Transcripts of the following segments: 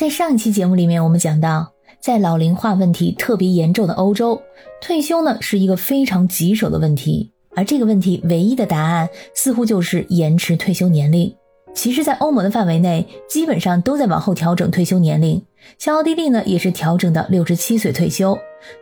在上一期节目里面，我们讲到，在老龄化问题特别严重的欧洲，退休呢是一个非常棘手的问题，而这个问题唯一的答案似乎就是延迟退休年龄。其实，在欧盟的范围内，基本上都在往后调整退休年龄。像奥地利呢，也是调整到六十七岁退休。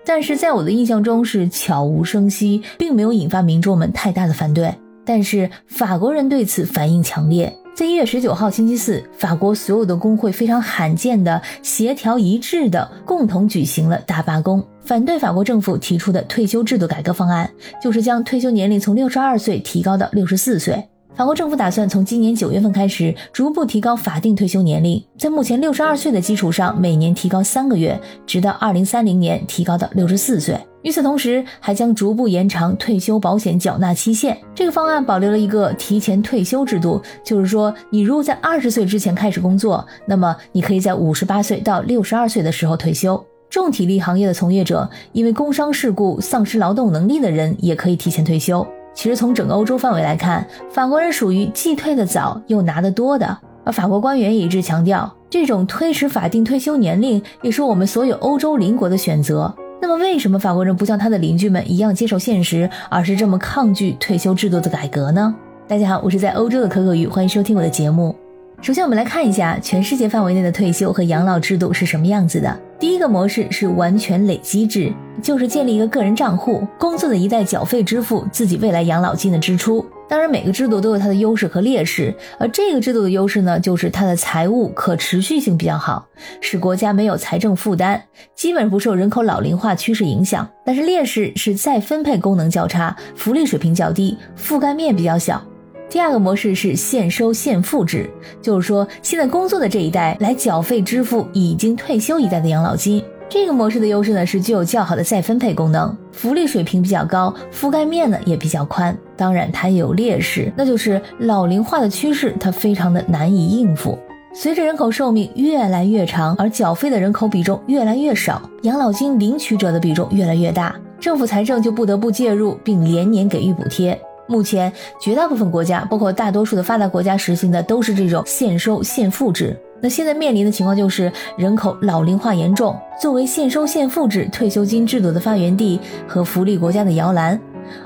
但是在我的印象中是悄无声息，并没有引发民众们太大的反对。但是法国人对此反应强烈。在一月十九号星期四，法国所有的工会非常罕见的协调一致的共同举行了大罢工，反对法国政府提出的退休制度改革方案，就是将退休年龄从六十二岁提高到六十四岁。法国政府打算从今年九月份开始，逐步提高法定退休年龄，在目前六十二岁的基础上，每年提高三个月，直到二零三零年提高到六十四岁。与此同时，还将逐步延长退休保险缴纳期限。这个方案保留了一个提前退休制度，就是说，你如果在二十岁之前开始工作，那么你可以在五十八岁到六十二岁的时候退休。重体力行业的从业者，因为工伤事故丧失劳动能力的人，也可以提前退休。其实从整个欧洲范围来看，法国人属于既退得早又拿得多的。而法国官员也一直强调，这种推迟法定退休年龄也是我们所有欧洲邻国的选择。那么，为什么法国人不像他的邻居们一样接受现实，而是这么抗拒退休制度的改革呢？大家好，我是在欧洲的可可鱼，欢迎收听我的节目。首先，我们来看一下全世界范围内的退休和养老制度是什么样子的。第一个模式是完全累积制，就是建立一个个人账户，工作的一代缴费支付自己未来养老金的支出。当然，每个制度都有它的优势和劣势，而这个制度的优势呢，就是它的财务可持续性比较好，使国家没有财政负担，基本不受人口老龄化趋势影响。但是劣势是再分配功能较差，福利水平较低，覆盖面比较小。第二个模式是现收现付制，就是说现在工作的这一代来缴费支付已经退休一代的养老金。这个模式的优势呢是具有较好的再分配功能，福利水平比较高，覆盖面呢也比较宽。当然它也有劣势，那就是老龄化的趋势它非常的难以应付。随着人口寿命越来越长，而缴费的人口比重越来越少，养老金领取者的比重越来越大，政府财政就不得不介入并连年给予补贴。目前，绝大部分国家，包括大多数的发达国家，实行的都是这种现收现付制。那现在面临的情况就是人口老龄化严重。作为现收现付制退休金制度的发源地和福利国家的摇篮，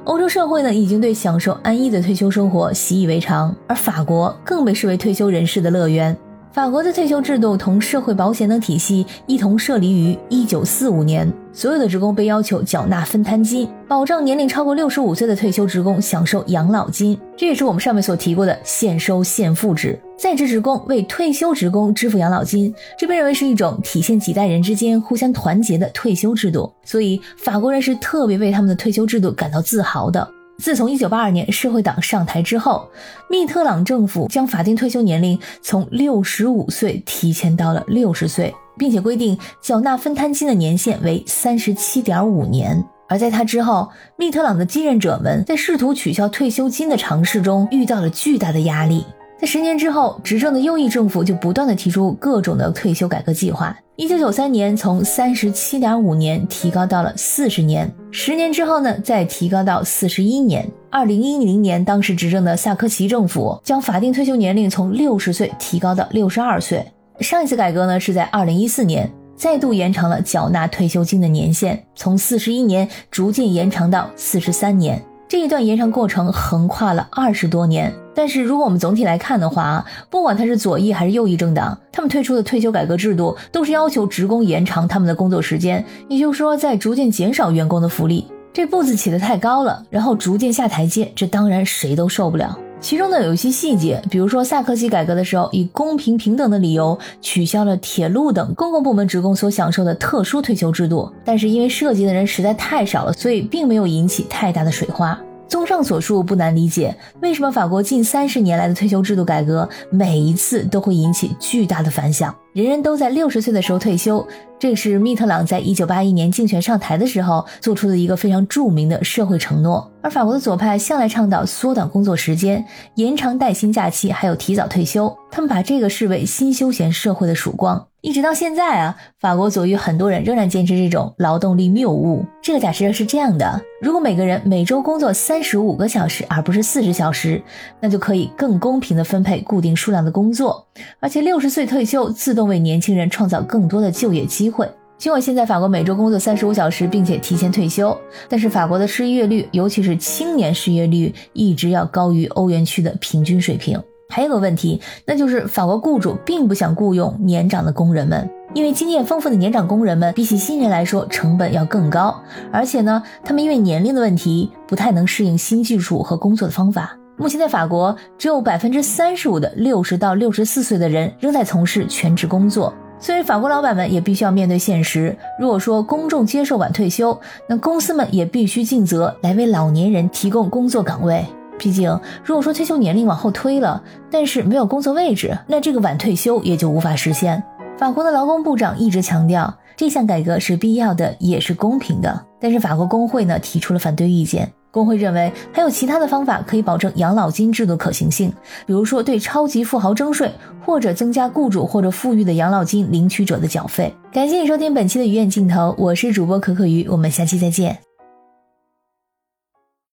欧洲社会呢已经对享受安逸的退休生活习以为常，而法国更被视为退休人士的乐园。法国的退休制度同社会保险等体系一同设立于一九四五年，所有的职工被要求缴纳分摊金，保障年龄超过六十五岁的退休职工享受养老金。这也是我们上面所提过的现收现付制，在职职工为退休职工支付养老金，这被认为是一种体现几代人之间互相团结的退休制度，所以法国人是特别为他们的退休制度感到自豪的。自从一九八二年社会党上台之后，密特朗政府将法定退休年龄从六十五岁提前到了六十岁，并且规定缴纳分摊金的年限为三十七点五年。而在他之后，密特朗的继任者们在试图取消退休金的尝试中遇到了巨大的压力。在十年之后，执政的右翼政府就不断的提出各种的退休改革计划。一九九三年，从三十七点五年提高到了四十年。十年之后呢，再提高到四十一年。二零一零年，当时执政的萨科齐政府将法定退休年龄从六十岁提高到六十二岁。上一次改革呢，是在二零一四年，再度延长了缴纳退休金的年限，从四十一年逐渐延长到四十三年。这一段延长过程横跨了二十多年。但是如果我们总体来看的话，不管他是左翼还是右翼政党，他们推出的退休改革制度都是要求职工延长他们的工作时间，也就是说在逐渐减少员工的福利。这步子起得太高了，然后逐渐下台阶，这当然谁都受不了。其中呢有一些细节，比如说萨科齐改革的时候，以公平平等的理由取消了铁路等公共部门职工所享受的特殊退休制度，但是因为涉及的人实在太少了，所以并没有引起太大的水花。综上所述，不难理解为什么法国近三十年来的退休制度改革每一次都会引起巨大的反响。人人都在六十岁的时候退休，这是密特朗在一九八一年竞选上台的时候做出的一个非常著名的社会承诺。而法国的左派向来倡导缩短工作时间、延长带薪假期，还有提早退休。他们把这个视为新休闲社会的曙光。一直到现在啊，法国左翼很多人仍然坚持这种劳动力谬误。这个假设是这样的：如果每个人每周工作三十五个小时，而不是四十小时，那就可以更公平的分配固定数量的工作，而且六十岁退休自动为年轻人创造更多的就业机会。尽管现在法国每周工作三十五小时，并且提前退休，但是法国的失业率，尤其是青年失业率，一直要高于欧元区的平均水平。还有个问题，那就是法国雇主并不想雇佣年长的工人们，因为经验丰富的年长工人们比起新人来说成本要更高，而且呢，他们因为年龄的问题不太能适应新技术和工作的方法。目前在法国，只有百分之三十五的六十到六十四岁的人仍在从事全职工作，所以法国老板们也必须要面对现实。如果说公众接受晚退休，那公司们也必须尽责来为老年人提供工作岗位。毕竟，如果说退休年龄往后推了，但是没有工作位置，那这个晚退休也就无法实现。法国的劳工部长一直强调，这项改革是必要的，也是公平的。但是法国工会呢提出了反对意见。工会认为，还有其他的方法可以保证养老金制度可行性，比如说对超级富豪征税，或者增加雇主或者富裕的养老金领取者的缴费。感谢你收听本期的鱼眼镜头，我是主播可可鱼，我们下期再见。